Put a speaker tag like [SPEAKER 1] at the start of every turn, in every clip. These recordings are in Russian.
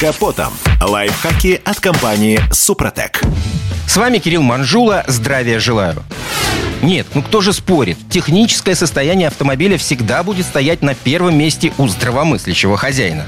[SPEAKER 1] капотом. Лайфхаки от компании «Супротек».
[SPEAKER 2] С вами Кирилл Манжула. Здравия желаю. Нет, ну кто же спорит? Техническое состояние автомобиля всегда будет стоять на первом месте у здравомыслящего хозяина.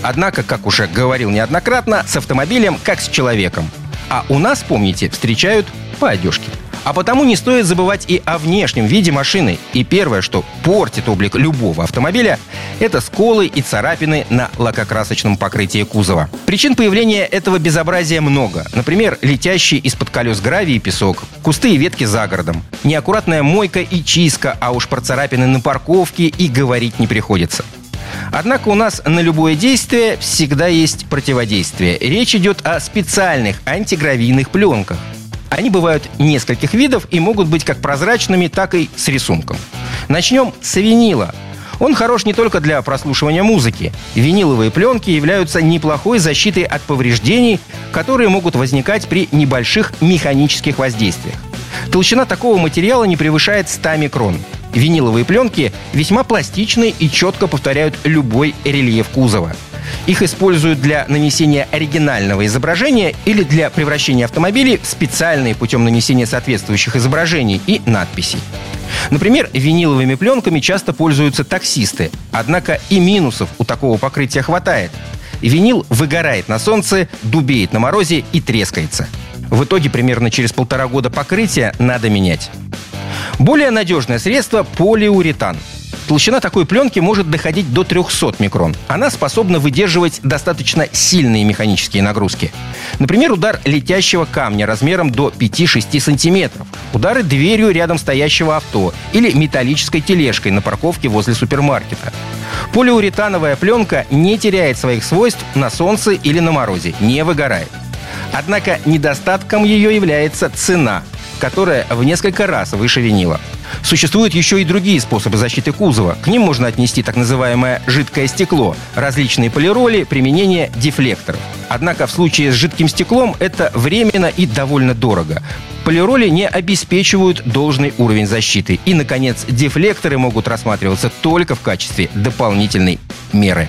[SPEAKER 2] Однако, как уже говорил неоднократно, с автомобилем как с человеком. А у нас, помните, встречают по одежке. А потому не стоит забывать и о внешнем виде машины. И первое, что портит облик любого автомобиля, это сколы и царапины на лакокрасочном покрытии кузова. Причин появления этого безобразия много. Например, летящий из-под колес гравий и песок, кусты и ветки за городом, неаккуратная мойка и чистка, а уж про царапины на парковке и говорить не приходится. Однако у нас на любое действие всегда есть противодействие. Речь идет о специальных антигравийных пленках. Они бывают нескольких видов и могут быть как прозрачными, так и с рисунком. Начнем с винила. Он хорош не только для прослушивания музыки. Виниловые пленки являются неплохой защитой от повреждений, которые могут возникать при небольших механических воздействиях. Толщина такого материала не превышает 100 микрон. Виниловые пленки весьма пластичны и четко повторяют любой рельеф кузова. Их используют для нанесения оригинального изображения или для превращения автомобилей в специальные путем нанесения соответствующих изображений и надписей. Например, виниловыми пленками часто пользуются таксисты. Однако и минусов у такого покрытия хватает. Винил выгорает на солнце, дубеет на морозе и трескается. В итоге примерно через полтора года покрытия надо менять. Более надежное средство – полиуретан – Толщина такой пленки может доходить до 300 микрон. Она способна выдерживать достаточно сильные механические нагрузки. Например, удар летящего камня размером до 5-6 сантиметров. Удары дверью рядом стоящего авто или металлической тележкой на парковке возле супермаркета. Полиуретановая пленка не теряет своих свойств на солнце или на морозе, не выгорает. Однако недостатком ее является цена, которая в несколько раз выше винила. Существуют еще и другие способы защиты кузова. К ним можно отнести так называемое жидкое стекло, различные полироли, применение дефлекторов. Однако в случае с жидким стеклом это временно и довольно дорого. Полироли не обеспечивают должный уровень защиты. И, наконец, дефлекторы могут рассматриваться только в качестве дополнительной меры.